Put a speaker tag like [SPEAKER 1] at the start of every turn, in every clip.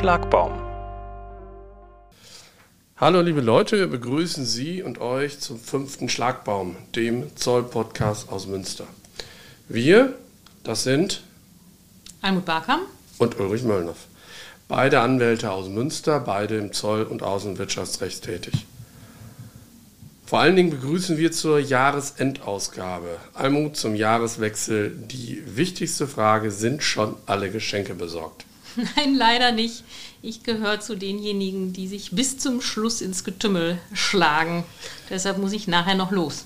[SPEAKER 1] Schlagbaum.
[SPEAKER 2] Hallo liebe Leute, wir begrüßen Sie und euch zum fünften Schlagbaum, dem Zoll-Podcast aus Münster. Wir, das sind
[SPEAKER 3] Almut Barkam
[SPEAKER 2] und Ulrich Möllnoff. Beide Anwälte aus Münster, beide im Zoll- und Außenwirtschaftsrecht tätig. Vor allen Dingen begrüßen wir zur Jahresendausgabe. Almut zum Jahreswechsel. Die wichtigste Frage, sind schon alle Geschenke besorgt?
[SPEAKER 3] Nein, leider nicht. Ich gehöre zu denjenigen, die sich bis zum Schluss ins Getümmel schlagen. Deshalb muss ich nachher noch los.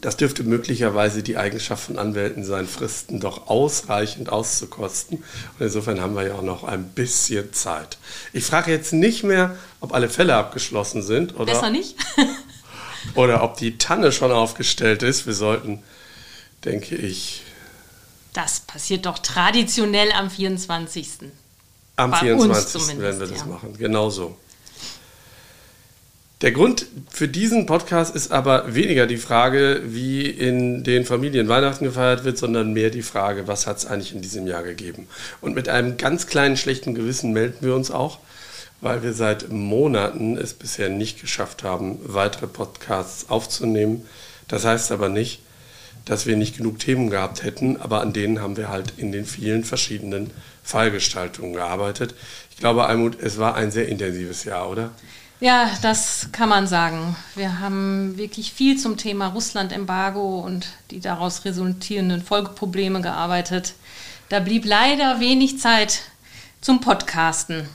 [SPEAKER 2] Das dürfte möglicherweise die Eigenschaft von Anwälten sein, Fristen doch ausreichend auszukosten. Und insofern haben wir ja auch noch ein bisschen Zeit. Ich frage jetzt nicht mehr, ob alle Fälle abgeschlossen sind. Oder
[SPEAKER 3] Besser nicht.
[SPEAKER 2] oder ob die Tanne schon aufgestellt ist. Wir sollten, denke ich.
[SPEAKER 3] Das passiert doch traditionell am 24.
[SPEAKER 2] Am
[SPEAKER 3] Bei
[SPEAKER 2] 24. werden wir das
[SPEAKER 3] ja.
[SPEAKER 2] machen. Genau so. Der Grund für diesen Podcast ist aber weniger die Frage, wie in den Familien Weihnachten gefeiert wird, sondern mehr die Frage, was hat es eigentlich in diesem Jahr gegeben. Und mit einem ganz kleinen schlechten Gewissen melden wir uns auch, weil wir seit Monaten es bisher nicht geschafft haben, weitere Podcasts aufzunehmen. Das heißt aber nicht, dass wir nicht genug Themen gehabt hätten, aber an denen haben wir halt in den vielen verschiedenen Fallgestaltungen gearbeitet. Ich glaube, Almut, es war ein sehr intensives Jahr, oder?
[SPEAKER 3] Ja, das kann man sagen. Wir haben wirklich viel zum Thema Russland-Embargo und die daraus resultierenden Folgeprobleme gearbeitet. Da blieb leider wenig Zeit zum Podcasten.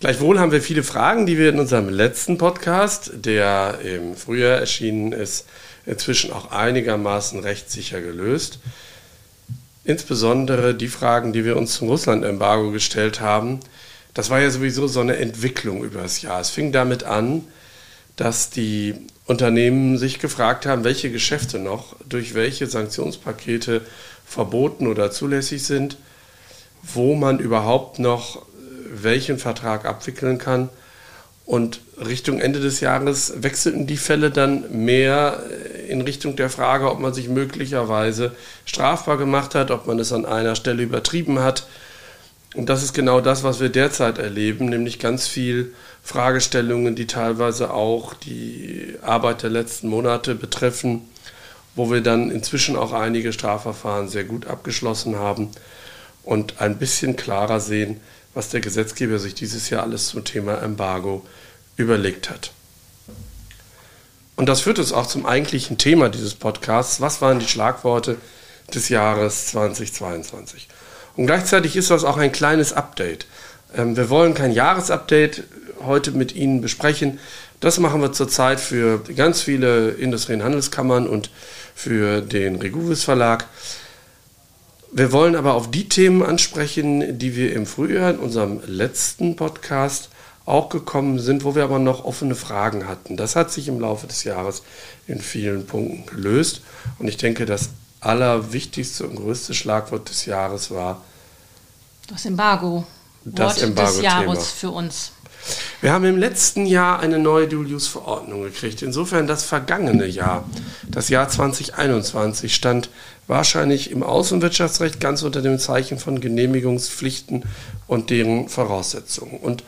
[SPEAKER 2] Gleichwohl haben wir viele Fragen, die wir in unserem letzten Podcast, der im Frühjahr erschienen ist, inzwischen auch einigermaßen rechtssicher gelöst. Insbesondere die Fragen, die wir uns zum Russland-Embargo gestellt haben. Das war ja sowieso so eine Entwicklung über das Jahr. Es fing damit an, dass die Unternehmen sich gefragt haben, welche Geschäfte noch durch welche Sanktionspakete verboten oder zulässig sind, wo man überhaupt noch welchen Vertrag abwickeln kann. Und Richtung Ende des Jahres wechselten die Fälle dann mehr in Richtung der Frage, ob man sich möglicherweise strafbar gemacht hat, ob man es an einer Stelle übertrieben hat. Und das ist genau das, was wir derzeit erleben, nämlich ganz viel Fragestellungen, die teilweise auch die Arbeit der letzten Monate betreffen, wo wir dann inzwischen auch einige Strafverfahren sehr gut abgeschlossen haben und ein bisschen klarer sehen, was der Gesetzgeber sich dieses Jahr alles zum Thema Embargo überlegt hat. Und das führt uns auch zum eigentlichen Thema dieses Podcasts. Was waren die Schlagworte des Jahres 2022? Und gleichzeitig ist das auch ein kleines Update. Ähm, wir wollen kein Jahresupdate heute mit Ihnen besprechen. Das machen wir zurzeit für ganz viele Industrie- und Handelskammern und für den Reguvis Verlag. Wir wollen aber auf die Themen ansprechen, die wir im Frühjahr in unserem letzten Podcast auch gekommen sind, wo wir aber noch offene Fragen hatten. Das hat sich im Laufe des Jahres in vielen Punkten gelöst. Und ich denke, das allerwichtigste und größte Schlagwort des Jahres war
[SPEAKER 3] Das Embargo.
[SPEAKER 2] Das
[SPEAKER 3] Wort
[SPEAKER 2] Embargo-Thema.
[SPEAKER 3] des Jahres für uns.
[SPEAKER 2] Wir haben im letzten Jahr eine neue Dual-Use-Verordnung gekriegt. Insofern das vergangene Jahr, das Jahr 2021, stand wahrscheinlich im Außenwirtschaftsrecht ganz unter dem Zeichen von Genehmigungspflichten und deren Voraussetzungen. Und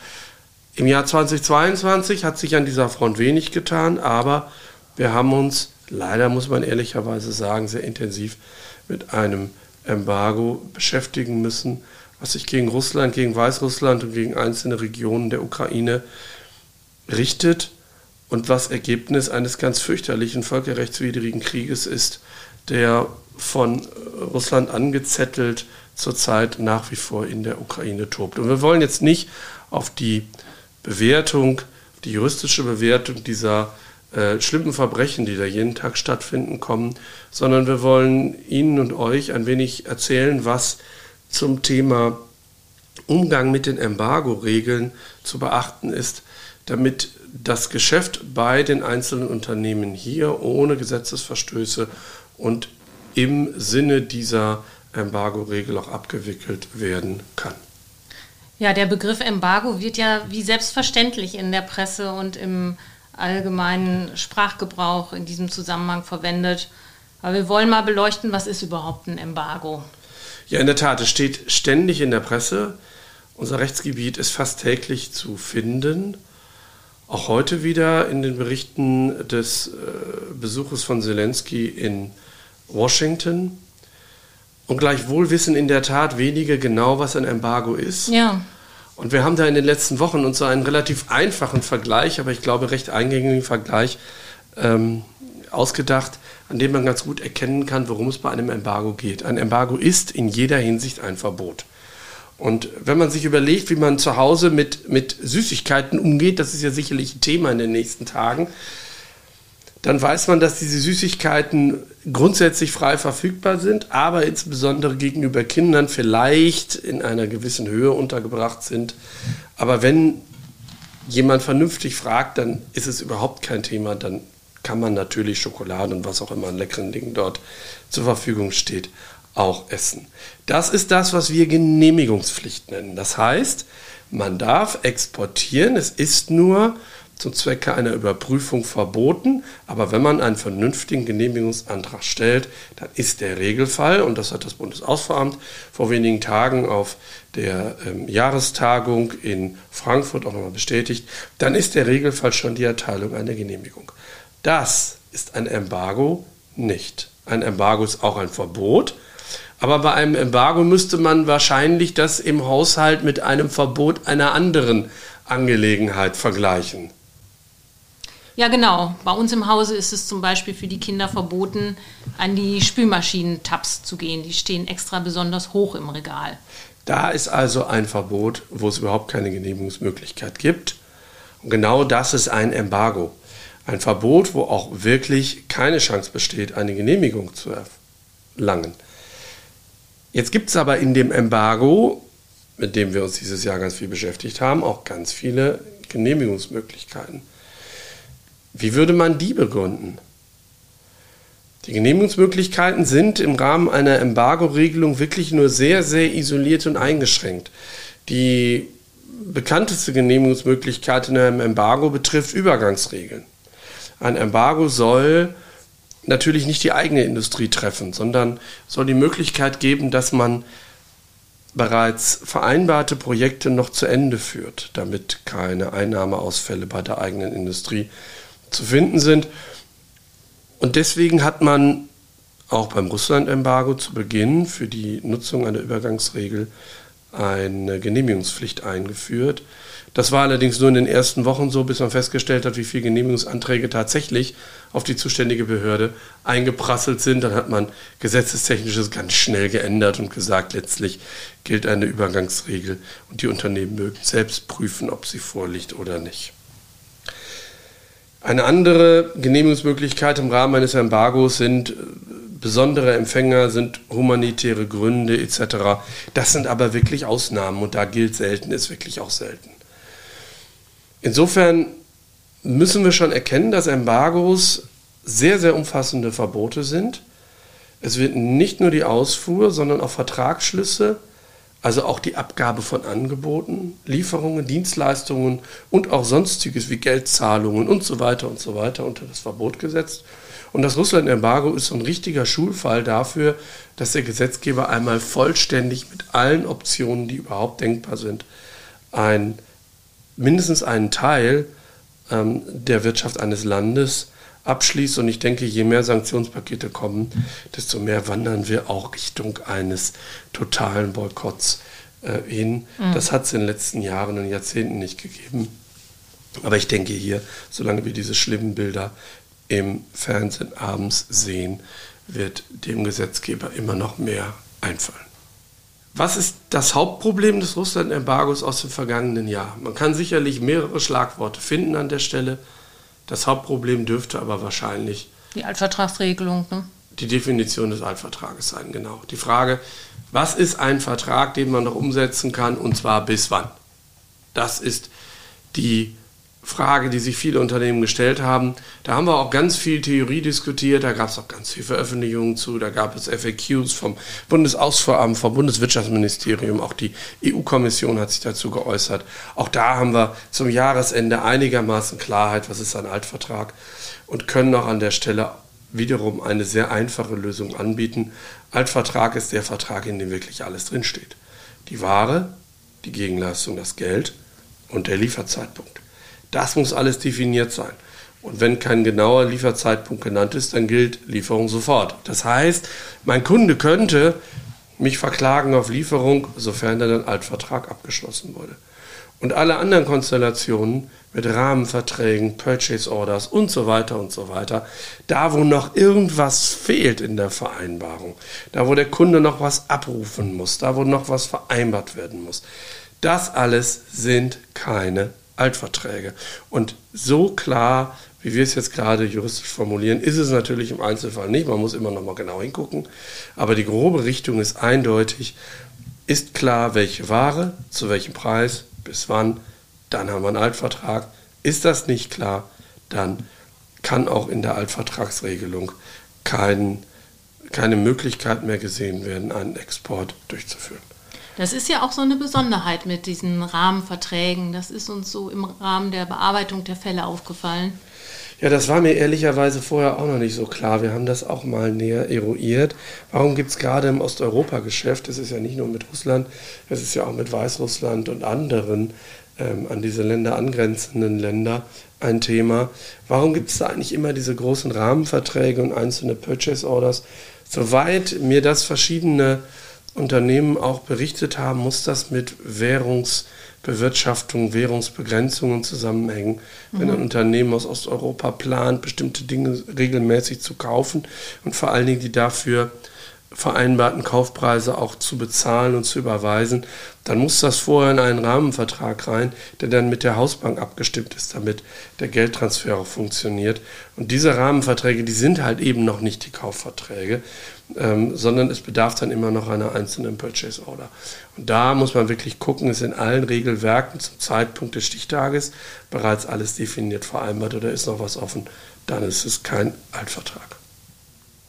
[SPEAKER 2] im Jahr 2022 hat sich an dieser Front wenig getan, aber wir haben uns, leider muss man ehrlicherweise sagen, sehr intensiv mit einem Embargo beschäftigen müssen, was sich gegen Russland, gegen Weißrussland und gegen einzelne Regionen der Ukraine richtet und was Ergebnis eines ganz fürchterlichen völkerrechtswidrigen Krieges ist, der von Russland angezettelt zurzeit nach wie vor in der Ukraine tobt. Und wir wollen jetzt nicht auf die Bewertung, die juristische Bewertung dieser äh, schlimmen Verbrechen, die da jeden Tag stattfinden, kommen, sondern wir wollen Ihnen und euch ein wenig erzählen, was zum Thema Umgang mit den Embargo-Regeln zu beachten ist, damit das Geschäft bei den einzelnen Unternehmen hier ohne Gesetzesverstöße und im Sinne dieser Embargo-Regel auch abgewickelt werden kann.
[SPEAKER 3] Ja, der Begriff Embargo wird ja wie selbstverständlich in der Presse und im allgemeinen Sprachgebrauch in diesem Zusammenhang verwendet. Aber wir wollen mal beleuchten, was ist überhaupt ein Embargo?
[SPEAKER 2] Ja, in der Tat, es steht ständig in der Presse Unser Rechtsgebiet ist fast täglich zu finden. Auch heute wieder in den Berichten des äh, Besuches von Zelensky in Washington. Und gleichwohl wissen in der Tat wenige genau, was ein Embargo ist.
[SPEAKER 3] Ja.
[SPEAKER 2] Und wir haben da in den letzten Wochen uns so einen relativ einfachen Vergleich, aber ich glaube recht eingängigen Vergleich ähm, ausgedacht, an dem man ganz gut erkennen kann, worum es bei einem Embargo geht. Ein Embargo ist in jeder Hinsicht ein Verbot. Und wenn man sich überlegt, wie man zu Hause mit, mit Süßigkeiten umgeht, das ist ja sicherlich ein Thema in den nächsten Tagen, dann weiß man, dass diese Süßigkeiten grundsätzlich frei verfügbar sind, aber insbesondere gegenüber Kindern vielleicht in einer gewissen Höhe untergebracht sind. Aber wenn jemand vernünftig fragt, dann ist es überhaupt kein Thema, dann kann man natürlich Schokolade und was auch immer an leckeren Dingen dort zur Verfügung steht, auch essen. Das ist das, was wir Genehmigungspflicht nennen. Das heißt, man darf exportieren, es ist nur zum Zwecke einer Überprüfung verboten. Aber wenn man einen vernünftigen Genehmigungsantrag stellt, dann ist der Regelfall, und das hat das Bundesausfuhramt vor wenigen Tagen auf der ähm, Jahrestagung in Frankfurt auch nochmal bestätigt, dann ist der Regelfall schon die Erteilung einer Genehmigung. Das ist ein Embargo nicht. Ein Embargo ist auch ein Verbot. Aber bei einem Embargo müsste man wahrscheinlich das im Haushalt mit einem Verbot einer anderen Angelegenheit vergleichen.
[SPEAKER 3] Ja, genau. Bei uns im Hause ist es zum Beispiel für die Kinder verboten, an die Spülmaschinen-Tabs zu gehen. Die stehen extra besonders hoch im Regal.
[SPEAKER 2] Da ist also ein Verbot, wo es überhaupt keine Genehmigungsmöglichkeit gibt. Und genau das ist ein Embargo. Ein Verbot, wo auch wirklich keine Chance besteht, eine Genehmigung zu erlangen. Jetzt gibt es aber in dem Embargo, mit dem wir uns dieses Jahr ganz viel beschäftigt haben, auch ganz viele Genehmigungsmöglichkeiten. Wie würde man die begründen? Die Genehmigungsmöglichkeiten sind im Rahmen einer Embargo-Regelung wirklich nur sehr, sehr isoliert und eingeschränkt. Die bekannteste Genehmigungsmöglichkeit in einem Embargo betrifft Übergangsregeln. Ein Embargo soll natürlich nicht die eigene Industrie treffen, sondern soll die Möglichkeit geben, dass man bereits vereinbarte Projekte noch zu Ende führt, damit keine Einnahmeausfälle bei der eigenen Industrie zu finden sind. Und deswegen hat man auch beim Russland-Embargo zu Beginn für die Nutzung einer Übergangsregel eine Genehmigungspflicht eingeführt. Das war allerdings nur in den ersten Wochen so, bis man festgestellt hat, wie viele Genehmigungsanträge tatsächlich auf die zuständige Behörde eingeprasselt sind. Dann hat man gesetzestechnisches ganz schnell geändert und gesagt, letztlich gilt eine Übergangsregel und die Unternehmen mögen selbst prüfen, ob sie vorliegt oder nicht. Eine andere Genehmigungsmöglichkeit im Rahmen eines Embargos sind äh, besondere Empfänger, sind humanitäre Gründe etc. Das sind aber wirklich Ausnahmen und da gilt selten, ist wirklich auch selten. Insofern müssen wir schon erkennen, dass Embargos sehr, sehr umfassende Verbote sind. Es wird nicht nur die Ausfuhr, sondern auch Vertragsschlüsse also auch die Abgabe von Angeboten, Lieferungen, Dienstleistungen und auch sonstiges wie Geldzahlungen und so weiter und so weiter unter das Verbot gesetzt. Und das Russland-Embargo ist so ein richtiger Schulfall dafür, dass der Gesetzgeber einmal vollständig mit allen Optionen, die überhaupt denkbar sind, ein, mindestens einen Teil ähm, der Wirtschaft eines Landes abschließt. Und ich denke, je mehr Sanktionspakete kommen, desto mehr wandern wir auch Richtung eines totalen Boykotts äh, hin. Mhm. Das hat es in den letzten Jahren und Jahrzehnten nicht gegeben. Aber ich denke hier, solange wir diese schlimmen Bilder im Fernsehen abends sehen, wird dem Gesetzgeber immer noch mehr einfallen. Was ist das Hauptproblem des Russland-Embargos aus dem vergangenen Jahr? Man kann sicherlich mehrere Schlagworte finden an der Stelle. Das Hauptproblem dürfte aber wahrscheinlich
[SPEAKER 3] die Altvertragsregelung, ne?
[SPEAKER 2] die Definition des Altvertrages sein, genau. Die Frage, was ist ein Vertrag, den man noch umsetzen kann und zwar bis wann? Das ist die Frage, die sich viele Unternehmen gestellt haben. Da haben wir auch ganz viel Theorie diskutiert, da gab es auch ganz viele Veröffentlichungen zu, da gab es FAQs vom Bundesausfuhramt, vom Bundeswirtschaftsministerium, auch die EU-Kommission hat sich dazu geäußert. Auch da haben wir zum Jahresende einigermaßen Klarheit, was ist ein Altvertrag und können auch an der Stelle wiederum eine sehr einfache Lösung anbieten. Altvertrag ist der Vertrag, in dem wirklich alles drinsteht. Die Ware, die Gegenleistung das Geld und der Lieferzeitpunkt. Das muss alles definiert sein. Und wenn kein genauer Lieferzeitpunkt genannt ist, dann gilt Lieferung sofort. Das heißt, mein Kunde könnte mich verklagen auf Lieferung, sofern dann ein Altvertrag abgeschlossen wurde. Und alle anderen Konstellationen mit Rahmenverträgen, Purchase Orders und so weiter und so weiter, da wo noch irgendwas fehlt in der Vereinbarung, da wo der Kunde noch was abrufen muss, da wo noch was vereinbart werden muss, das alles sind keine Altverträge. Und so klar, wie wir es jetzt gerade juristisch formulieren, ist es natürlich im Einzelfall nicht. Man muss immer noch mal genau hingucken. Aber die grobe Richtung ist eindeutig. Ist klar, welche Ware, zu welchem Preis, bis wann, dann haben wir einen Altvertrag. Ist das nicht klar, dann kann auch in der Altvertragsregelung kein, keine Möglichkeit mehr gesehen werden, einen Export durchzuführen.
[SPEAKER 3] Das ist ja auch so eine Besonderheit mit diesen Rahmenverträgen. Das ist uns so im Rahmen der Bearbeitung der Fälle aufgefallen.
[SPEAKER 2] Ja, das war mir ehrlicherweise vorher auch noch nicht so klar. Wir haben das auch mal näher eruiert. Warum gibt es gerade im Osteuropa-Geschäft, das ist ja nicht nur mit Russland, es ist ja auch mit Weißrussland und anderen ähm, an diese Länder angrenzenden Länder ein Thema. Warum gibt es da eigentlich immer diese großen Rahmenverträge und einzelne Purchase Orders? Soweit mir das verschiedene Unternehmen auch berichtet haben, muss das mit Währungsbewirtschaftung, Währungsbegrenzungen zusammenhängen. Mhm. Wenn ein Unternehmen aus Osteuropa plant, bestimmte Dinge regelmäßig zu kaufen und vor allen Dingen die dafür vereinbarten Kaufpreise auch zu bezahlen und zu überweisen, dann muss das vorher in einen Rahmenvertrag rein, der dann mit der Hausbank abgestimmt ist, damit der Geldtransfer auch funktioniert. Und diese Rahmenverträge, die sind halt eben noch nicht die Kaufverträge, ähm, sondern es bedarf dann immer noch einer einzelnen Purchase Order. Und da muss man wirklich gucken, ist in allen Regelwerken zum Zeitpunkt des Stichtages bereits alles definiert vereinbart oder ist noch was offen, dann ist es kein Altvertrag.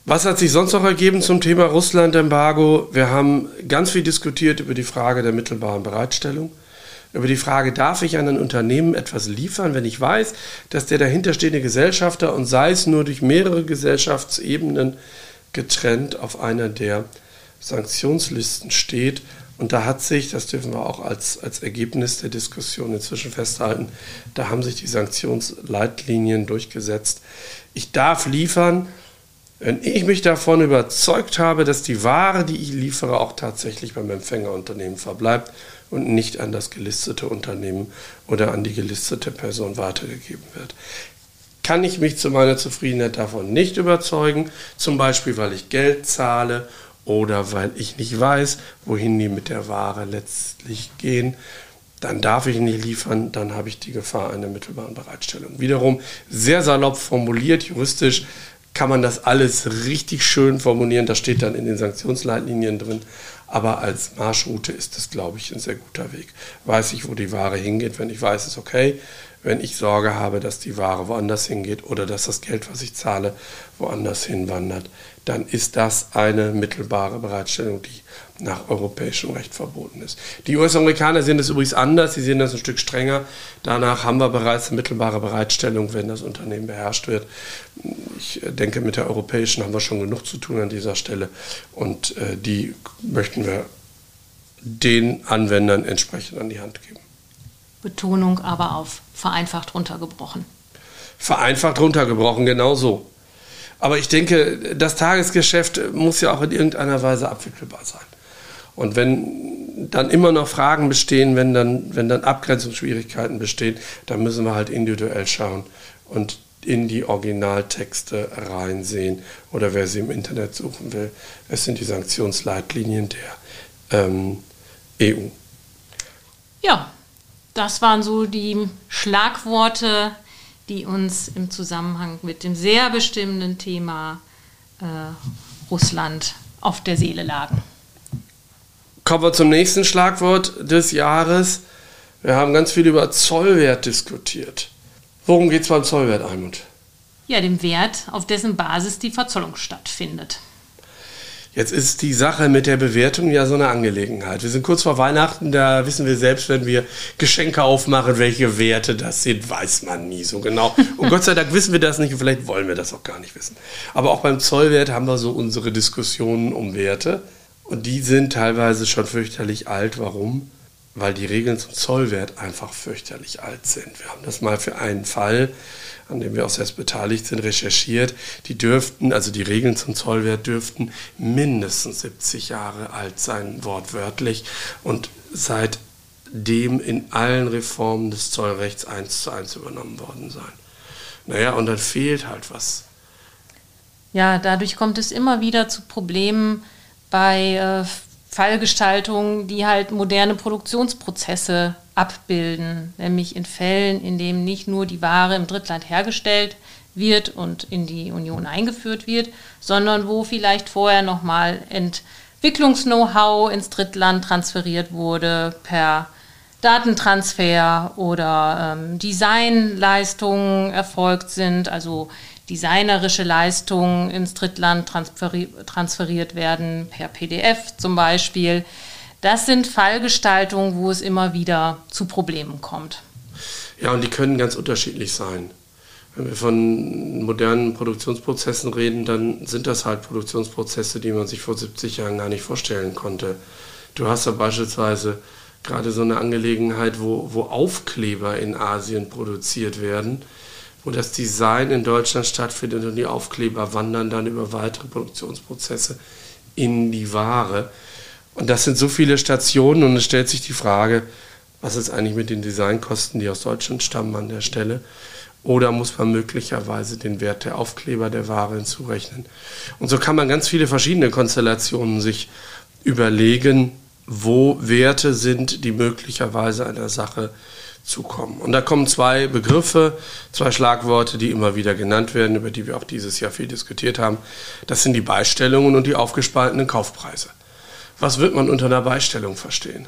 [SPEAKER 2] Was hat sich sonst noch ergeben zum Thema Russland-Embargo? Wir haben ganz viel diskutiert über die Frage der mittelbaren Bereitstellung, über die Frage, darf ich an ein Unternehmen etwas liefern, wenn ich weiß, dass der dahinterstehende Gesellschafter und sei es nur durch mehrere Gesellschaftsebenen getrennt auf einer der Sanktionslisten steht. Und da hat sich, das dürfen wir auch als, als Ergebnis der Diskussion inzwischen festhalten, da haben sich die Sanktionsleitlinien durchgesetzt. Ich darf liefern, wenn ich mich davon überzeugt habe, dass die Ware, die ich liefere, auch tatsächlich beim Empfängerunternehmen verbleibt und nicht an das gelistete Unternehmen oder an die gelistete Person weitergegeben wird. Kann ich mich zu meiner Zufriedenheit davon nicht überzeugen, zum Beispiel weil ich Geld zahle oder weil ich nicht weiß, wohin die mit der Ware letztlich gehen, dann darf ich nicht liefern, dann habe ich die Gefahr einer mittelbaren Bereitstellung. Wiederum sehr salopp formuliert, juristisch kann man das alles richtig schön formulieren. Das steht dann in den Sanktionsleitlinien drin. Aber als Marschroute ist das, glaube ich, ein sehr guter Weg. Weiß ich, wo die Ware hingeht. Wenn ich weiß, ist okay. Wenn ich Sorge habe, dass die Ware woanders hingeht oder dass das Geld, was ich zahle, woanders hinwandert, dann ist das eine mittelbare Bereitstellung, die nach europäischem Recht verboten ist. Die US-Amerikaner sehen das übrigens anders, sie sehen das ein Stück strenger. Danach haben wir bereits eine mittelbare Bereitstellung, wenn das Unternehmen beherrscht wird. Ich denke, mit der europäischen haben wir schon genug zu tun an dieser Stelle und äh, die möchten wir den Anwendern entsprechend an die Hand geben.
[SPEAKER 3] Betonung aber auf vereinfacht runtergebrochen.
[SPEAKER 2] Vereinfacht runtergebrochen, genau so. Aber ich denke, das Tagesgeschäft muss ja auch in irgendeiner Weise abwickelbar sein. Und wenn dann immer noch Fragen bestehen, wenn dann, wenn dann Abgrenzungsschwierigkeiten bestehen, dann müssen wir halt individuell schauen und in die Originaltexte reinsehen oder wer sie im Internet suchen will. Es sind die Sanktionsleitlinien der ähm, EU.
[SPEAKER 3] Ja, das waren so die Schlagworte, die uns im Zusammenhang mit dem sehr bestimmenden Thema äh, Russland auf der Seele lagen.
[SPEAKER 2] Kommen wir zum nächsten Schlagwort des Jahres. Wir haben ganz viel über Zollwert diskutiert. Worum geht es beim Zollwert, Almut?
[SPEAKER 3] Ja, dem Wert, auf dessen Basis die Verzollung stattfindet.
[SPEAKER 2] Jetzt ist die Sache mit der Bewertung ja so eine Angelegenheit. Wir sind kurz vor Weihnachten, da wissen wir selbst, wenn wir Geschenke aufmachen, welche Werte das sind, weiß man nie so genau. Und Gott sei Dank wissen wir das nicht und vielleicht wollen wir das auch gar nicht wissen. Aber auch beim Zollwert haben wir so unsere Diskussionen um Werte. Und die sind teilweise schon fürchterlich alt. Warum? Weil die Regeln zum Zollwert einfach fürchterlich alt sind. Wir haben das mal für einen Fall, an dem wir auch selbst beteiligt sind, recherchiert. Die dürften, also die Regeln zum Zollwert dürften mindestens 70 Jahre alt sein, wortwörtlich. Und seitdem in allen Reformen des Zollrechts eins zu eins übernommen worden sein. Naja, und dann fehlt halt was.
[SPEAKER 3] Ja, dadurch kommt es immer wieder zu Problemen bei äh, Fallgestaltungen, die halt moderne Produktionsprozesse abbilden, nämlich in Fällen, in denen nicht nur die Ware im Drittland hergestellt wird und in die Union eingeführt wird, sondern wo vielleicht vorher nochmal Entwicklungs-Know-how ins Drittland transferiert wurde per Datentransfer oder ähm, Designleistungen erfolgt sind, also designerische Leistungen ins Drittland transferi transferiert werden, per PDF zum Beispiel. Das sind Fallgestaltungen, wo es immer wieder zu Problemen kommt.
[SPEAKER 2] Ja, und die können ganz unterschiedlich sein. Wenn wir von modernen Produktionsprozessen reden, dann sind das halt Produktionsprozesse, die man sich vor 70 Jahren gar nicht vorstellen konnte. Du hast ja beispielsweise gerade so eine Angelegenheit, wo, wo Aufkleber in Asien produziert werden wo das Design in Deutschland stattfindet und die Aufkleber wandern dann über weitere Produktionsprozesse in die Ware. Und das sind so viele Stationen und es stellt sich die Frage, was ist eigentlich mit den Designkosten, die aus Deutschland stammen an der Stelle? Oder muss man möglicherweise den Wert der Aufkleber der Ware hinzurechnen? Und so kann man ganz viele verschiedene Konstellationen sich überlegen, wo Werte sind, die möglicherweise einer Sache zukommen. Und da kommen zwei Begriffe, zwei Schlagworte, die immer wieder genannt werden, über die wir auch dieses Jahr viel diskutiert haben. Das sind die Beistellungen und die aufgespaltenen Kaufpreise. Was wird man unter einer Beistellung verstehen?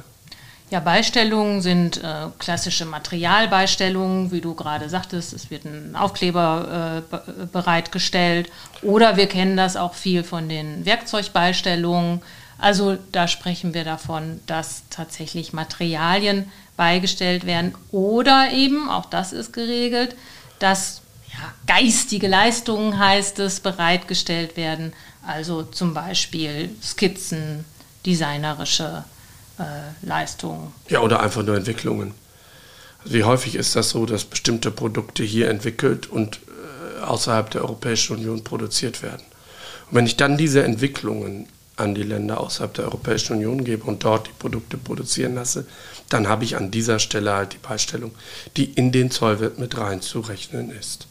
[SPEAKER 3] Ja, Beistellungen sind äh, klassische Materialbeistellungen, wie du gerade sagtest. Es wird ein Aufkleber äh, bereitgestellt. Oder wir kennen das auch viel von den Werkzeugbeistellungen. Also da sprechen wir davon, dass tatsächlich Materialien beigestellt werden oder eben, auch das ist geregelt, dass ja, geistige Leistungen heißt es, bereitgestellt werden, also zum Beispiel Skizzen, designerische äh, Leistungen.
[SPEAKER 2] Ja, oder einfach nur Entwicklungen. Wie häufig ist das so, dass bestimmte Produkte hier entwickelt und äh, außerhalb der Europäischen Union produziert werden? Und wenn ich dann diese Entwicklungen an die Länder außerhalb der Europäischen Union gebe und dort die Produkte produzieren lasse, dann habe ich an dieser Stelle halt die Beistellung, die in den Zollwert mit reinzurechnen ist.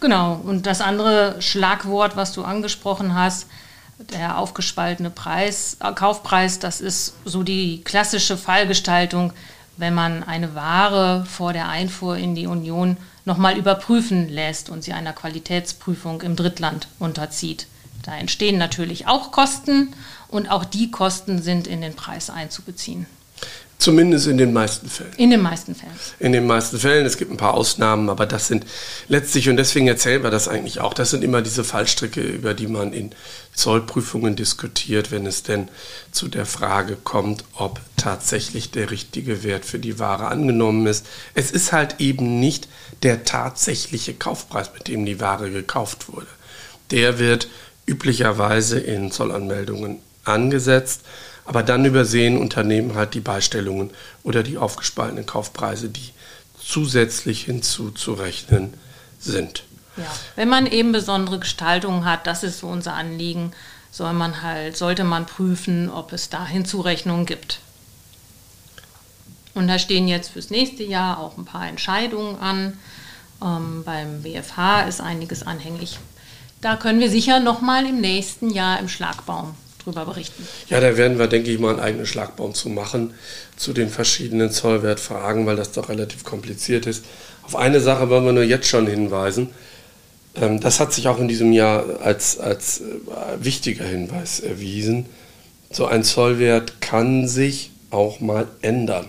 [SPEAKER 3] Genau, und das andere Schlagwort, was du angesprochen hast, der aufgespaltene Preis, äh, Kaufpreis, das ist so die klassische Fallgestaltung, wenn man eine Ware vor der Einfuhr in die Union nochmal überprüfen lässt und sie einer Qualitätsprüfung im Drittland unterzieht. Da entstehen natürlich auch Kosten und auch die Kosten sind in den Preis einzubeziehen.
[SPEAKER 2] Zumindest in den meisten Fällen.
[SPEAKER 3] In den meisten Fällen.
[SPEAKER 2] In den meisten Fällen. Es gibt ein paar Ausnahmen, aber das sind letztlich, und deswegen erzählen wir das eigentlich auch, das sind immer diese Fallstricke, über die man in Zollprüfungen diskutiert, wenn es denn zu der Frage kommt, ob tatsächlich der richtige Wert für die Ware angenommen ist. Es ist halt eben nicht der tatsächliche Kaufpreis, mit dem die Ware gekauft wurde. Der wird üblicherweise in Zollanmeldungen angesetzt, aber dann übersehen Unternehmen halt die Beistellungen oder die aufgespaltenen Kaufpreise, die zusätzlich hinzuzurechnen sind.
[SPEAKER 3] Ja, wenn man eben besondere Gestaltungen hat, das ist so unser Anliegen, soll man halt, sollte man prüfen, ob es da Hinzurechnungen gibt. Und da stehen jetzt fürs nächste Jahr auch ein paar Entscheidungen an. Ähm, beim WFH ist einiges anhängig. Da können wir sicher noch mal im nächsten Jahr im Schlagbaum drüber berichten.
[SPEAKER 2] Ja, da werden wir, denke ich, mal einen eigenen Schlagbaum zu machen, zu den verschiedenen Zollwertfragen, weil das doch relativ kompliziert ist. Auf eine Sache wollen wir nur jetzt schon hinweisen. Ähm, das hat sich auch in diesem Jahr als, als äh, wichtiger Hinweis erwiesen. So ein Zollwert kann sich auch mal ändern.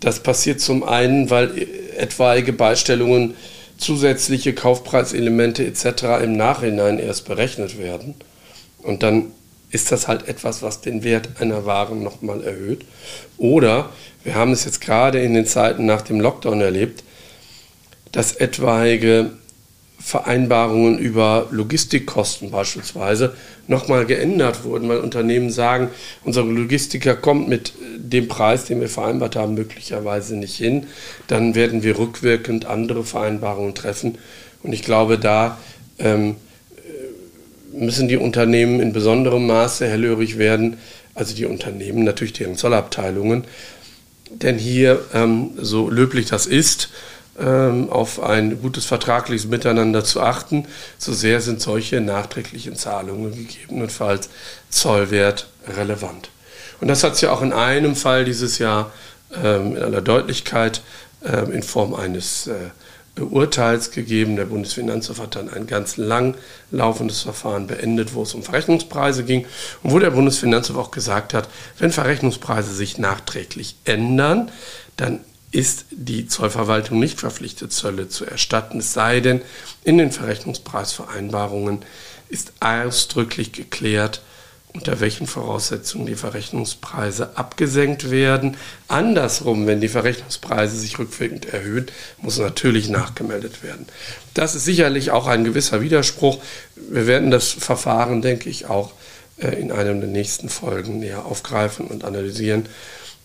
[SPEAKER 2] Das passiert zum einen, weil etwaige Beistellungen zusätzliche Kaufpreiselemente etc. im Nachhinein erst berechnet werden. Und dann ist das halt etwas, was den Wert einer Ware nochmal erhöht. Oder wir haben es jetzt gerade in den Zeiten nach dem Lockdown erlebt, dass etwaige Vereinbarungen über Logistikkosten beispielsweise nochmal geändert wurden, weil Unternehmen sagen, unser Logistiker kommt mit dem Preis, den wir vereinbart haben, möglicherweise nicht hin, dann werden wir rückwirkend andere Vereinbarungen treffen. Und ich glaube, da ähm, müssen die Unternehmen in besonderem Maße hellhörig werden, also die Unternehmen, natürlich deren Zollabteilungen. Denn hier, ähm, so löblich das ist, auf ein gutes vertragliches Miteinander zu achten, so sehr sind solche nachträglichen Zahlungen gegebenenfalls Zollwert relevant. Und das hat es ja auch in einem Fall dieses Jahr ähm, in aller Deutlichkeit ähm, in Form eines äh, Urteils gegeben. Der Bundesfinanzhof hat dann ein ganz lang laufendes Verfahren beendet, wo es um Verrechnungspreise ging und wo der Bundesfinanzhof auch gesagt hat, wenn Verrechnungspreise sich nachträglich ändern, dann ist die Zollverwaltung nicht verpflichtet, Zölle zu erstatten, es sei denn, in den Verrechnungspreisvereinbarungen ist ausdrücklich geklärt, unter welchen Voraussetzungen die Verrechnungspreise abgesenkt werden. Andersrum, wenn die Verrechnungspreise sich rückwirkend erhöhen, muss natürlich nachgemeldet werden. Das ist sicherlich auch ein gewisser Widerspruch. Wir werden das Verfahren, denke ich, auch äh, in einem der nächsten Folgen näher aufgreifen und analysieren.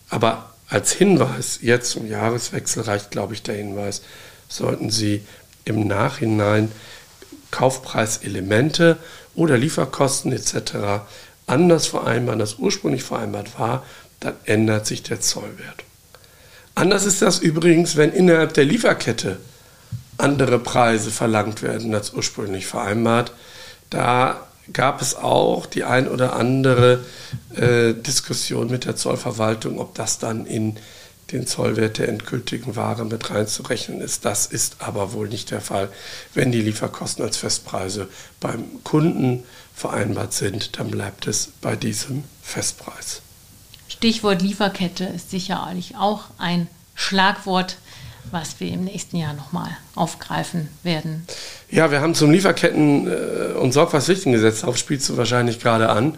[SPEAKER 2] Aber als Hinweis, jetzt zum Jahreswechsel reicht, glaube ich, der Hinweis, sollten Sie im Nachhinein Kaufpreiselemente oder Lieferkosten etc anders vereinbaren, als ursprünglich vereinbart war, dann ändert sich der Zollwert. Anders ist das übrigens, wenn innerhalb der Lieferkette andere Preise verlangt werden als ursprünglich vereinbart. Da gab es auch die ein oder andere äh, Diskussion mit der Zollverwaltung, ob das dann in den Zollwert der endgültigen Ware mit reinzurechnen ist. Das ist aber wohl nicht der Fall. Wenn die Lieferkosten als Festpreise beim Kunden vereinbart sind, dann bleibt es bei diesem Festpreis.
[SPEAKER 3] Stichwort Lieferkette ist sicherlich auch ein Schlagwort, was wir im nächsten Jahr nochmal aufgreifen werden.
[SPEAKER 2] Ja, wir haben zum Lieferketten- äh, und Sorgfaltspflichtengesetz, darauf spielst du wahrscheinlich gerade an.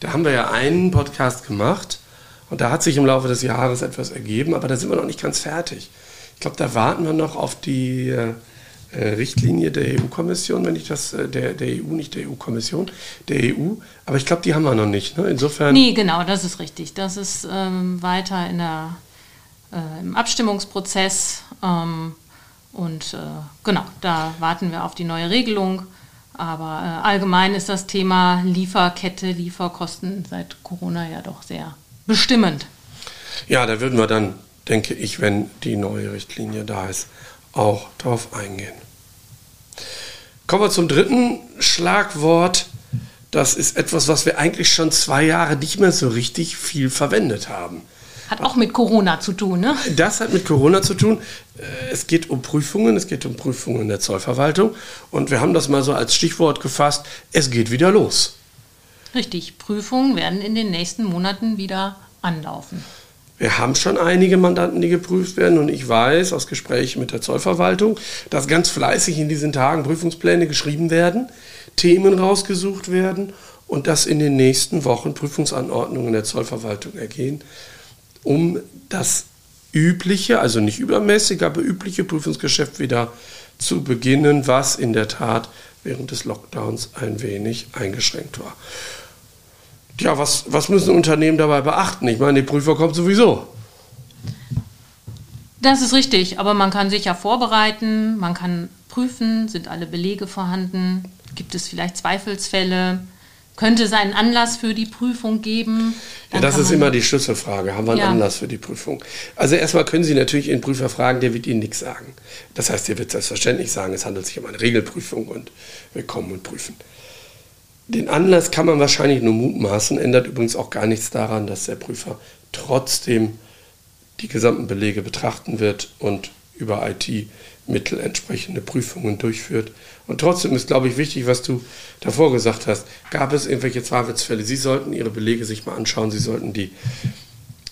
[SPEAKER 2] Da haben wir ja einen Podcast gemacht und da hat sich im Laufe des Jahres etwas ergeben, aber da sind wir noch nicht ganz fertig. Ich glaube, da warten wir noch auf die äh, äh Richtlinie der EU-Kommission, wenn ich das, der, der EU, nicht der EU-Kommission, der EU. Aber ich glaube, die haben wir noch nicht. Ne? Insofern.
[SPEAKER 3] Nee, genau, das ist richtig. Das ist ähm, weiter in der, äh, im Abstimmungsprozess. Ähm, und äh, genau, da warten wir auf die neue Regelung. Aber äh, allgemein ist das Thema Lieferkette, Lieferkosten seit Corona ja doch sehr bestimmend.
[SPEAKER 2] Ja, da würden wir dann, denke ich, wenn die neue Richtlinie da ist, auch darauf eingehen. Kommen wir zum dritten Schlagwort. Das ist etwas, was wir eigentlich schon zwei Jahre nicht mehr so richtig viel verwendet haben.
[SPEAKER 3] Hat auch mit Corona zu tun, ne?
[SPEAKER 2] Das hat mit Corona zu tun. Äh, es geht um Prüfungen, es geht um Prüfungen der Zollverwaltung. Und wir haben das mal so als Stichwort gefasst, es geht wieder los.
[SPEAKER 3] Richtig, Prüfungen werden in den nächsten Monaten wieder anlaufen.
[SPEAKER 2] Wir haben schon einige Mandanten, die geprüft werden und ich weiß aus Gesprächen mit der Zollverwaltung, dass ganz fleißig in diesen Tagen Prüfungspläne geschrieben werden, Themen rausgesucht werden und dass in den nächsten Wochen Prüfungsanordnungen der Zollverwaltung ergehen, um das übliche, also nicht übermäßig, aber übliche Prüfungsgeschäft wieder zu beginnen, was in der Tat während des Lockdowns ein wenig eingeschränkt war. Ja, was, was müssen Unternehmen dabei beachten? Ich meine, die Prüfer kommt sowieso.
[SPEAKER 3] Das ist richtig, aber man kann sich ja vorbereiten, man kann prüfen, sind alle Belege vorhanden, gibt es vielleicht Zweifelsfälle, könnte es einen Anlass für die Prüfung geben?
[SPEAKER 2] Ja, das ist immer die Schlüsselfrage. Haben wir einen ja. Anlass für die Prüfung? Also erstmal können Sie natürlich Ihren Prüfer fragen, der wird Ihnen nichts sagen. Das heißt, er wird selbstverständlich sagen, es handelt sich um eine Regelprüfung und wir kommen und prüfen. Den Anlass kann man wahrscheinlich nur mutmaßen, ändert übrigens auch gar nichts daran, dass der Prüfer trotzdem die gesamten Belege betrachten wird und über IT-Mittel entsprechende Prüfungen durchführt. Und trotzdem ist, glaube ich, wichtig, was du davor gesagt hast. Gab es irgendwelche Zweifelsfälle? Sie sollten Ihre Belege sich mal anschauen. Sie sollten die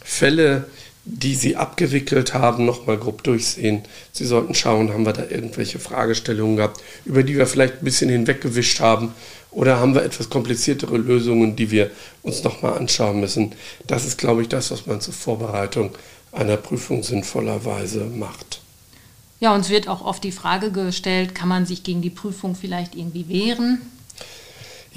[SPEAKER 2] Fälle, die Sie abgewickelt haben, nochmal grob durchsehen. Sie sollten schauen, haben wir da irgendwelche Fragestellungen gehabt, über die wir vielleicht ein bisschen hinweggewischt haben oder haben wir etwas kompliziertere Lösungen, die wir uns nochmal anschauen müssen? Das ist, glaube ich, das, was man zur Vorbereitung einer Prüfung sinnvollerweise macht.
[SPEAKER 3] Ja, uns wird auch oft die Frage gestellt, kann man sich gegen die Prüfung vielleicht irgendwie wehren?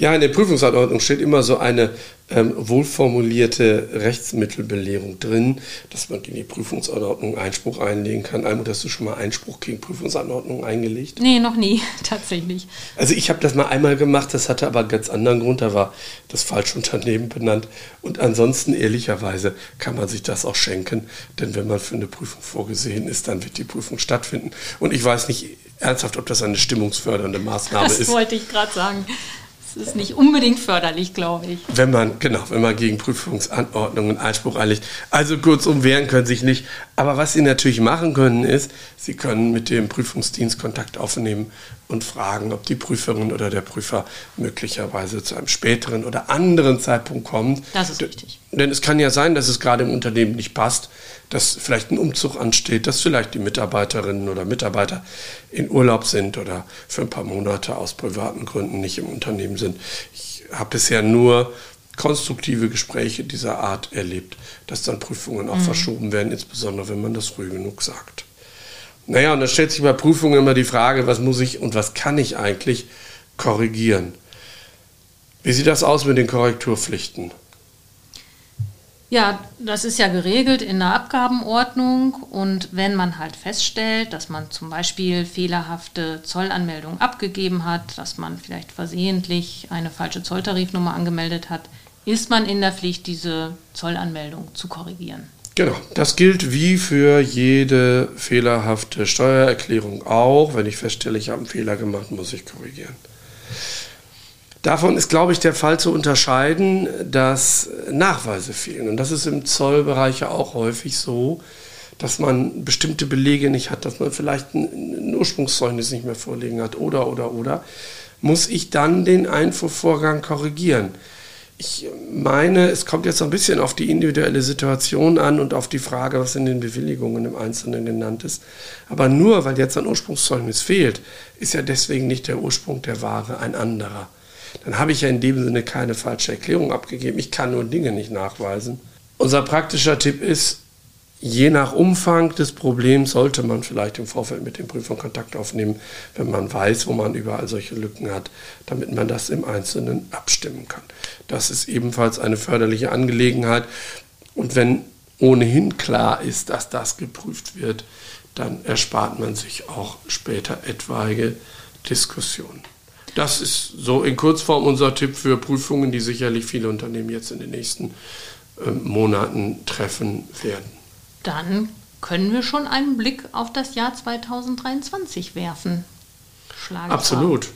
[SPEAKER 2] Ja, in der Prüfungsanordnung steht immer so eine ähm, wohlformulierte Rechtsmittelbelehrung drin, dass man gegen die Prüfungsanordnung Einspruch einlegen kann. Almut, hast du schon mal Einspruch gegen Prüfungsanordnung eingelegt?
[SPEAKER 3] Nee, noch nie, tatsächlich.
[SPEAKER 2] Also ich habe das mal einmal gemacht, das hatte aber einen ganz anderen Grund, da war das falsche Unternehmen benannt. Und ansonsten, ehrlicherweise, kann man sich das auch schenken, denn wenn man für eine Prüfung vorgesehen ist, dann wird die Prüfung stattfinden. Und ich weiß nicht ernsthaft, ob das eine stimmungsfördernde Maßnahme
[SPEAKER 3] das
[SPEAKER 2] ist.
[SPEAKER 3] Das wollte ich gerade sagen. Das ist nicht unbedingt förderlich, glaube ich.
[SPEAKER 2] Wenn man, genau, wenn man gegen Prüfungsanordnungen Einspruch einlegt. Also kurzum, wehren können sich nicht. Aber was Sie natürlich machen können, ist, Sie können mit dem Prüfungsdienst Kontakt aufnehmen und fragen, ob die Prüferin oder der Prüfer möglicherweise zu einem späteren oder anderen Zeitpunkt kommt.
[SPEAKER 3] Das ist richtig.
[SPEAKER 2] Denn es kann ja sein, dass es gerade im Unternehmen nicht passt, dass vielleicht ein Umzug ansteht, dass vielleicht die Mitarbeiterinnen oder Mitarbeiter in Urlaub sind oder für ein paar Monate aus privaten Gründen nicht im Unternehmen sind. Ich habe bisher nur konstruktive Gespräche dieser Art erlebt, dass dann Prüfungen auch mhm. verschoben werden, insbesondere wenn man das früh genug sagt. Naja, und dann stellt sich bei Prüfungen immer die Frage, was muss ich und was kann ich eigentlich korrigieren? Wie sieht das aus mit den Korrekturpflichten?
[SPEAKER 3] Ja, das ist ja geregelt in der Abgabenordnung und wenn man halt feststellt, dass man zum Beispiel fehlerhafte Zollanmeldungen abgegeben hat, dass man vielleicht versehentlich eine falsche Zolltarifnummer angemeldet hat, ist man in der Pflicht, diese Zollanmeldung zu korrigieren.
[SPEAKER 2] Genau, das gilt wie für jede fehlerhafte Steuererklärung auch. Wenn ich feststelle, ich habe einen Fehler gemacht, muss ich korrigieren. Davon ist, glaube ich, der Fall zu unterscheiden, dass Nachweise fehlen. Und das ist im Zollbereich ja auch häufig so, dass man bestimmte Belege nicht hat, dass man vielleicht ein Ursprungszeugnis nicht mehr vorliegen hat oder, oder, oder. Muss ich dann den Einfuhrvorgang korrigieren? Ich meine, es kommt jetzt ein bisschen auf die individuelle Situation an und auf die Frage, was in den Bewilligungen im Einzelnen genannt ist. Aber nur weil jetzt ein Ursprungszeugnis fehlt, ist ja deswegen nicht der Ursprung der Ware ein anderer dann habe ich ja in dem Sinne keine falsche Erklärung abgegeben. Ich kann nur Dinge nicht nachweisen. Unser praktischer Tipp ist, je nach Umfang des Problems sollte man vielleicht im Vorfeld mit dem Prüfer Kontakt aufnehmen, wenn man weiß, wo man überall solche Lücken hat, damit man das im Einzelnen abstimmen kann. Das ist ebenfalls eine förderliche Angelegenheit. Und wenn ohnehin klar ist, dass das geprüft wird, dann erspart man sich auch später etwaige Diskussionen. Das ist so in Kurzform unser Tipp für Prüfungen, die sicherlich viele Unternehmen jetzt in den nächsten äh, Monaten treffen werden.
[SPEAKER 3] Dann können wir schon einen Blick auf das Jahr 2023 werfen.
[SPEAKER 2] Schlage Absolut. Vor.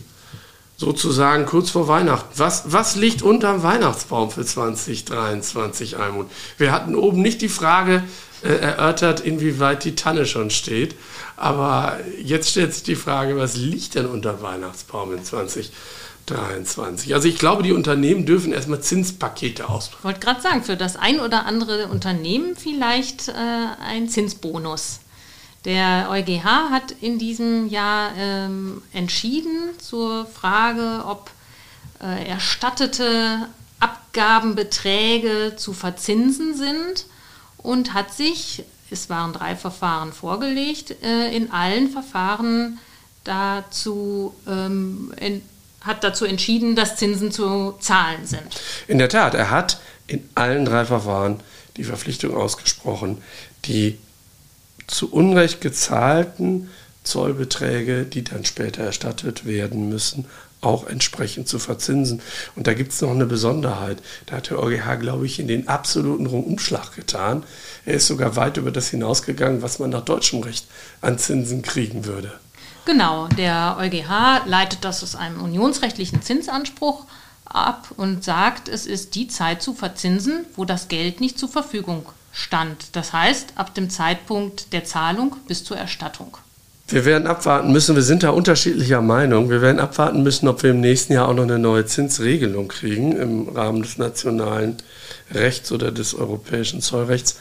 [SPEAKER 2] Sozusagen kurz vor Weihnachten. Was, was liegt unterm Weihnachtsbaum für 2023, Almut? Wir hatten oben nicht die Frage, äh, erörtert, inwieweit die Tanne schon steht. Aber jetzt stellt sich die Frage, was liegt denn unter Weihnachtsbaum in 2023? Also ich glaube, die Unternehmen dürfen erstmal Zinspakete ausbringen.
[SPEAKER 3] Ich wollte gerade sagen, für das ein oder andere Unternehmen vielleicht äh, ein Zinsbonus. Der EuGH hat in diesem Jahr ähm, entschieden zur Frage, ob äh, erstattete Abgabenbeträge zu verzinsen sind und hat sich, es waren drei Verfahren vorgelegt, äh, in allen Verfahren dazu ähm, hat dazu entschieden, dass Zinsen zu zahlen sind.
[SPEAKER 2] In der Tat, er hat in allen drei Verfahren die Verpflichtung ausgesprochen, die zu Unrecht gezahlten Zollbeträge, die dann später erstattet werden müssen, auch entsprechend zu verzinsen. Und da gibt es noch eine Besonderheit. Da hat der EuGH, glaube ich, in den absoluten Umschlag getan. Er ist sogar weit über das hinausgegangen, was man nach deutschem Recht an Zinsen kriegen würde.
[SPEAKER 3] Genau, der EuGH leitet das aus einem unionsrechtlichen Zinsanspruch ab und sagt, es ist die Zeit zu verzinsen, wo das Geld nicht zur Verfügung stand. Das heißt, ab dem Zeitpunkt der Zahlung bis zur Erstattung.
[SPEAKER 2] Wir werden abwarten müssen, wir sind da unterschiedlicher Meinung. Wir werden abwarten müssen, ob wir im nächsten Jahr auch noch eine neue Zinsregelung kriegen im Rahmen des nationalen Rechts oder des europäischen Zollrechts.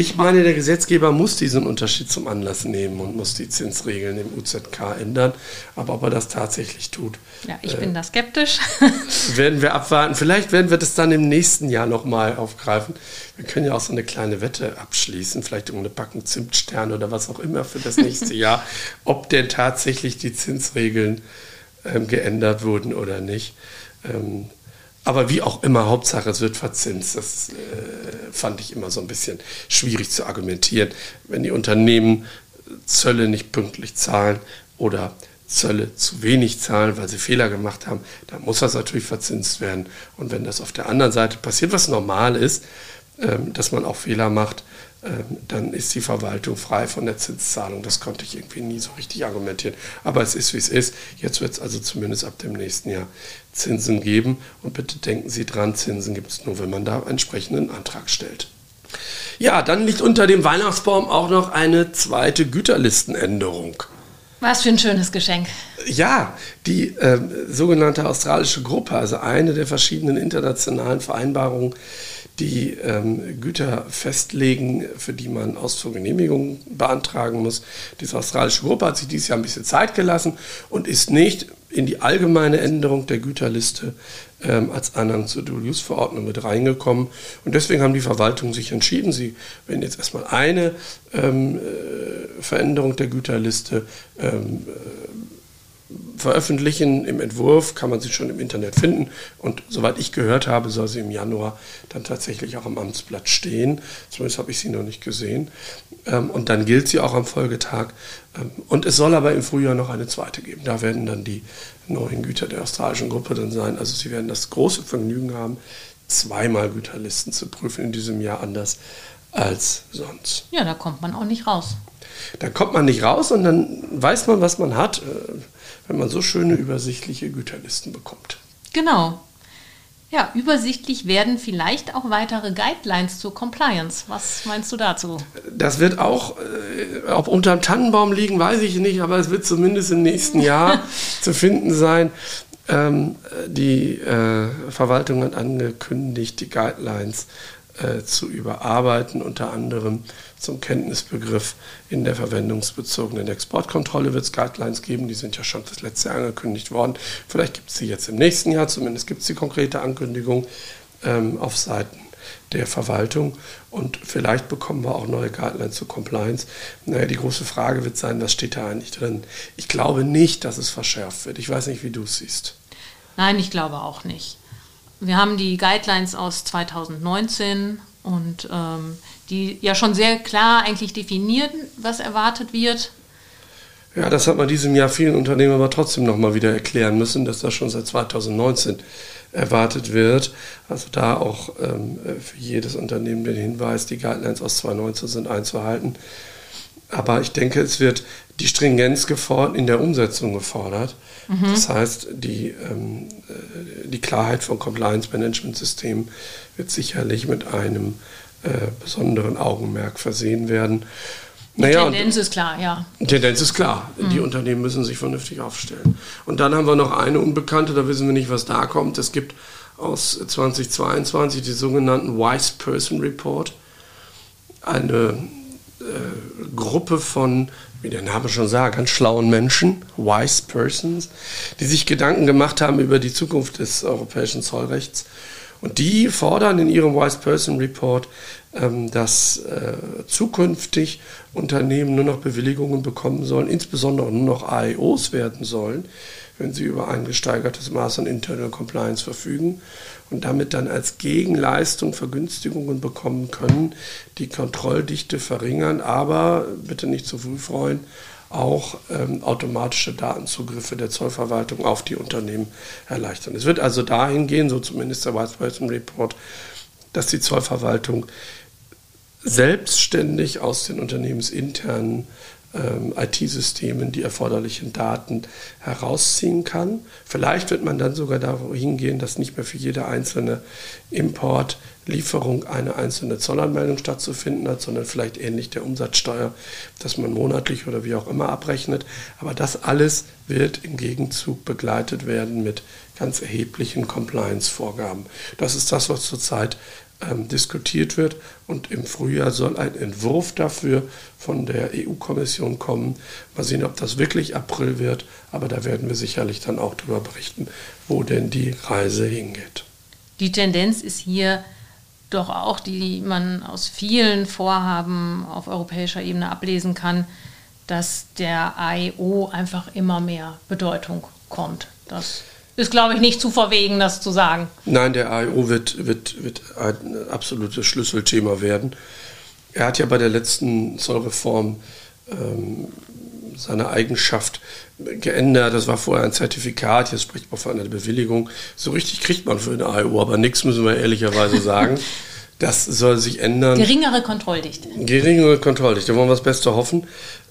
[SPEAKER 2] Ich meine, der Gesetzgeber muss diesen Unterschied zum Anlass nehmen und muss die Zinsregeln im UZK ändern. Aber ob er das tatsächlich tut.
[SPEAKER 3] Ja, ich äh, bin da skeptisch.
[SPEAKER 2] werden wir abwarten. Vielleicht werden wir das dann im nächsten Jahr nochmal aufgreifen. Wir können ja auch so eine kleine Wette abschließen, vielleicht um eine Packung Zimtsterne oder was auch immer für das nächste Jahr, ob denn tatsächlich die Zinsregeln ähm, geändert wurden oder nicht. Ähm, aber wie auch immer, Hauptsache es wird verzinst. Das äh, fand ich immer so ein bisschen schwierig zu argumentieren. Wenn die Unternehmen Zölle nicht pünktlich zahlen oder Zölle zu wenig zahlen, weil sie Fehler gemacht haben, dann muss das natürlich verzinst werden. Und wenn das auf der anderen Seite passiert, was normal ist, ähm, dass man auch Fehler macht, dann ist die Verwaltung frei von der Zinszahlung. Das konnte ich irgendwie nie so richtig argumentieren. Aber es ist, wie es ist. Jetzt wird es also zumindest ab dem nächsten Jahr Zinsen geben. Und bitte denken Sie dran, Zinsen gibt es nur, wenn man da entsprechenden Antrag stellt. Ja, dann liegt unter dem Weihnachtsbaum auch noch eine zweite Güterlistenänderung.
[SPEAKER 3] Was für ein schönes Geschenk.
[SPEAKER 2] Ja, die äh, sogenannte australische Gruppe, also eine der verschiedenen internationalen Vereinbarungen, die ähm, Güter festlegen, für die man Ausfuhrgenehmigungen beantragen muss. Diese australische Gruppe hat sich dieses Jahr ein bisschen Zeit gelassen und ist nicht in die allgemeine Änderung der Güterliste ähm, als Anhang zur Dual-Use-Verordnung mit reingekommen. Und deswegen haben die Verwaltungen sich entschieden, sie werden jetzt erstmal eine ähm, äh, Veränderung der Güterliste ähm, äh, veröffentlichen. Im Entwurf kann man sie schon im Internet finden. Und soweit ich gehört habe, soll sie im Januar dann tatsächlich auch am Amtsblatt stehen. Zumindest habe ich sie noch nicht gesehen. Ähm, und dann gilt sie auch am Folgetag. Ähm, und es soll aber im Frühjahr noch eine zweite geben. Da werden dann die neuen Güter der australischen Gruppe dann sein. Also sie werden das große Vergnügen haben, zweimal Güterlisten zu prüfen in diesem Jahr anders als sonst.
[SPEAKER 3] Ja, da kommt man auch nicht raus.
[SPEAKER 2] Da kommt man nicht raus und dann weiß man, was man hat. Äh, wenn man so schöne übersichtliche Güterlisten bekommt.
[SPEAKER 3] Genau. Ja, übersichtlich werden vielleicht auch weitere Guidelines zur Compliance. Was meinst du dazu?
[SPEAKER 2] Das wird auch, äh, ob unterm Tannenbaum liegen, weiß ich nicht, aber es wird zumindest im nächsten Jahr zu finden sein. Ähm, die äh, Verwaltung hat angekündigt, die Guidelines äh, zu überarbeiten, unter anderem zum Kenntnisbegriff in der verwendungsbezogenen Exportkontrolle wird es Guidelines geben, die sind ja schon das letzte Jahr angekündigt worden. Vielleicht gibt es sie jetzt im nächsten Jahr, zumindest gibt es die konkrete Ankündigung ähm, auf Seiten der Verwaltung und vielleicht bekommen wir auch neue Guidelines zur Compliance. Naja, die große Frage wird sein, was steht da eigentlich drin? Ich glaube nicht, dass es verschärft wird. Ich weiß nicht, wie du es siehst.
[SPEAKER 3] Nein, ich glaube auch nicht. Wir haben die Guidelines aus 2019 und ähm, die ja schon sehr klar eigentlich definieren, was erwartet wird.
[SPEAKER 2] Ja, das hat man diesem Jahr vielen Unternehmen aber trotzdem nochmal wieder erklären müssen, dass das schon seit 2019 erwartet wird. Also da auch ähm, für jedes Unternehmen den Hinweis, die Guidelines aus 2019 sind einzuhalten. Aber ich denke, es wird die Stringenz gefordert, in der Umsetzung gefordert. Mhm. Das heißt, die, ähm, äh, die Klarheit von Compliance-Management-Systemen wird sicherlich mit einem äh, besonderen Augenmerk versehen werden.
[SPEAKER 3] Die naja, Tendenz ist klar, ja.
[SPEAKER 2] Tendenz ist klar. Mhm. Die Unternehmen müssen sich vernünftig aufstellen. Und dann haben wir noch eine Unbekannte, da wissen wir nicht, was da kommt. Es gibt aus 2022 die sogenannten Wise Person Report. Eine äh, Gruppe von, wie der Name schon sagt, ganz schlauen Menschen, wise persons, die sich Gedanken gemacht haben über die Zukunft des europäischen Zollrechts. Und die fordern in ihrem Wise Person Report, dass äh, zukünftig Unternehmen nur noch Bewilligungen bekommen sollen, insbesondere nur noch AEOs werden sollen, wenn sie über ein gesteigertes Maß an Internal Compliance verfügen und damit dann als Gegenleistung Vergünstigungen bekommen können, die Kontrolldichte verringern, aber bitte nicht zu früh freuen, auch ähm, automatische Datenzugriffe der Zollverwaltung auf die Unternehmen erleichtern. Es wird also dahin gehen, so zumindest der Vice President Report, dass die Zollverwaltung selbstständig aus den unternehmensinternen ähm, IT-Systemen die erforderlichen Daten herausziehen kann. Vielleicht wird man dann sogar dahin gehen, dass nicht mehr für jede einzelne Importlieferung eine einzelne Zollanmeldung stattzufinden hat, sondern vielleicht ähnlich der Umsatzsteuer, dass man monatlich oder wie auch immer abrechnet. Aber das alles wird im Gegenzug begleitet werden mit ganz erheblichen Compliance-Vorgaben. Das ist das, was zurzeit ähm, diskutiert wird. Und im Frühjahr soll ein Entwurf dafür von der EU-Kommission kommen. Mal sehen, ob das wirklich April wird, aber da werden wir sicherlich dann auch darüber berichten, wo denn die Reise hingeht.
[SPEAKER 3] Die Tendenz ist hier doch auch, die man aus vielen Vorhaben auf europäischer Ebene ablesen kann, dass der AEO einfach immer mehr Bedeutung kommt. Das ist, glaube ich, nicht zu verwegen, das zu sagen.
[SPEAKER 2] Nein, der AEO wird, wird, wird ein absolutes Schlüsselthema werden. Er hat ja bei der letzten Zollreform ähm, seine Eigenschaft geändert. Das war vorher ein Zertifikat, jetzt spricht man von einer Bewilligung. So richtig kriegt man für den AEO, aber nichts müssen wir ehrlicherweise sagen. Das soll sich ändern.
[SPEAKER 3] Geringere Kontrolldichte.
[SPEAKER 2] Geringere Kontrolldichte, wollen wir das Beste hoffen.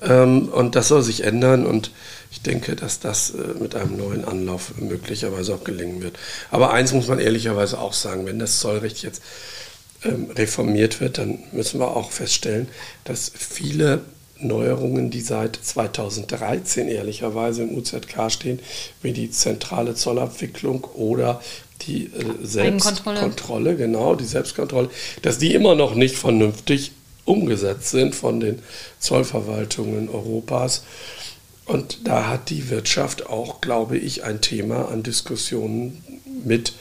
[SPEAKER 2] Ähm, und das soll sich ändern und ich denke, dass das äh, mit einem neuen Anlauf möglicherweise auch gelingen wird. Aber eins muss man ehrlicherweise auch sagen, wenn das Zollrecht jetzt ähm, reformiert wird, dann müssen wir auch feststellen, dass viele Neuerungen, die seit 2013 ehrlicherweise im UZK stehen, wie die zentrale Zollabwicklung oder die äh, Selbstkontrolle, genau, die Selbstkontrolle, dass die immer noch nicht vernünftig umgesetzt sind von den Zollverwaltungen Europas. Und da hat die Wirtschaft auch, glaube ich, ein Thema an Diskussionen mit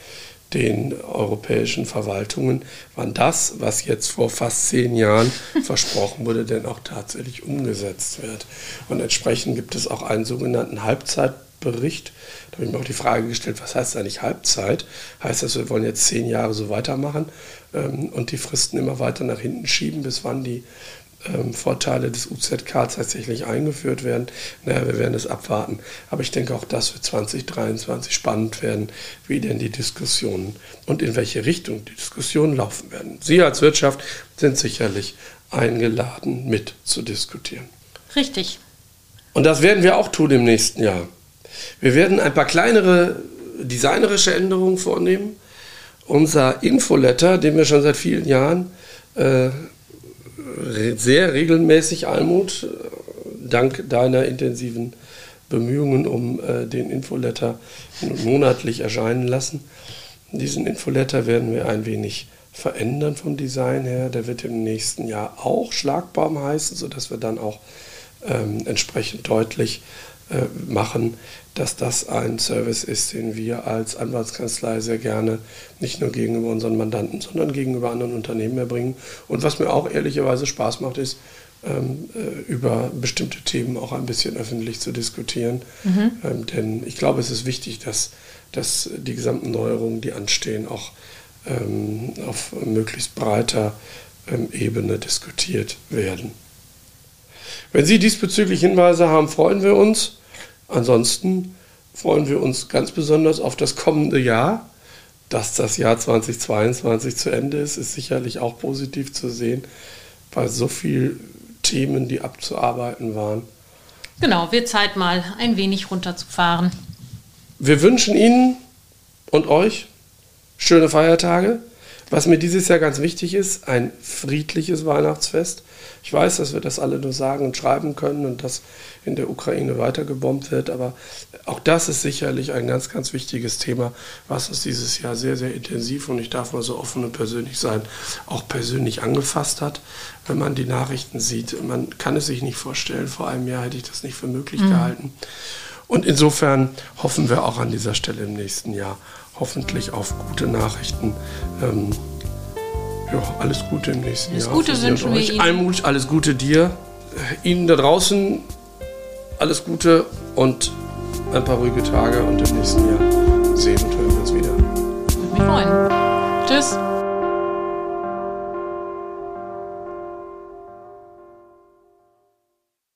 [SPEAKER 2] den europäischen Verwaltungen, wann das, was jetzt vor fast zehn Jahren versprochen wurde, denn auch tatsächlich umgesetzt wird. Und entsprechend gibt es auch einen sogenannten Halbzeitbericht da habe ich mir auch die Frage gestellt, was heißt eigentlich Halbzeit? Heißt das, wir wollen jetzt zehn Jahre so weitermachen ähm, und die Fristen immer weiter nach hinten schieben, bis wann die ähm, Vorteile des UZK tatsächlich eingeführt werden? Naja, wir werden es abwarten. Aber ich denke, auch das wird 2023 spannend werden, wie denn die Diskussionen und in welche Richtung die Diskussionen laufen werden. Sie als Wirtschaft sind sicherlich eingeladen, mit zu diskutieren.
[SPEAKER 3] Richtig.
[SPEAKER 2] Und das werden wir auch tun im nächsten Jahr. Wir werden ein paar kleinere designerische Änderungen vornehmen. Unser Infoletter, den wir schon seit vielen Jahren äh, sehr regelmäßig, Almut, dank deiner intensiven Bemühungen um äh, den Infoletter monatlich erscheinen lassen. Diesen Infoletter werden wir ein wenig verändern vom Design her. Der wird im nächsten Jahr auch Schlagbaum heißen, sodass wir dann auch ähm, entsprechend deutlich äh, machen, dass das ein Service ist, den wir als Anwaltskanzlei sehr gerne nicht nur gegenüber unseren Mandanten, sondern gegenüber anderen Unternehmen erbringen. Und was mir auch ehrlicherweise Spaß macht, ist, ähm, äh, über bestimmte Themen auch ein bisschen öffentlich zu diskutieren. Mhm. Ähm, denn ich glaube, es ist wichtig, dass, dass die gesamten Neuerungen, die anstehen, auch ähm, auf möglichst breiter Ebene diskutiert werden. Wenn Sie diesbezüglich Hinweise haben, freuen wir uns. Ansonsten freuen wir uns ganz besonders auf das kommende Jahr. Dass das Jahr 2022 zu Ende ist, ist sicherlich auch positiv zu sehen, weil so viele Themen, die abzuarbeiten waren.
[SPEAKER 3] Genau, wird Zeit mal ein wenig runterzufahren.
[SPEAKER 2] Wir wünschen Ihnen und euch schöne Feiertage. Was mir dieses Jahr ganz wichtig ist, ein friedliches Weihnachtsfest. Ich weiß, dass wir das alle nur sagen und schreiben können und dass in der Ukraine weiter gebombt wird, aber auch das ist sicherlich ein ganz, ganz wichtiges Thema, was uns dieses Jahr sehr, sehr intensiv und ich darf mal so offen und persönlich sein, auch persönlich angefasst hat. Wenn man die Nachrichten sieht, man kann es sich nicht vorstellen, vor einem Jahr hätte ich das nicht für möglich mhm. gehalten. Und insofern hoffen wir auch an dieser Stelle im nächsten Jahr hoffentlich auf gute Nachrichten. Ähm, ja, alles Gute im nächsten
[SPEAKER 3] alles
[SPEAKER 2] Jahr.
[SPEAKER 3] Alles Gute wünschen wir Ihnen.
[SPEAKER 2] Almut, alles Gute dir. Ihnen da draußen alles Gute und ein paar ruhige Tage und im nächsten Jahr sehen und hören wir uns wieder.
[SPEAKER 3] Würde mich freuen. Tschüss.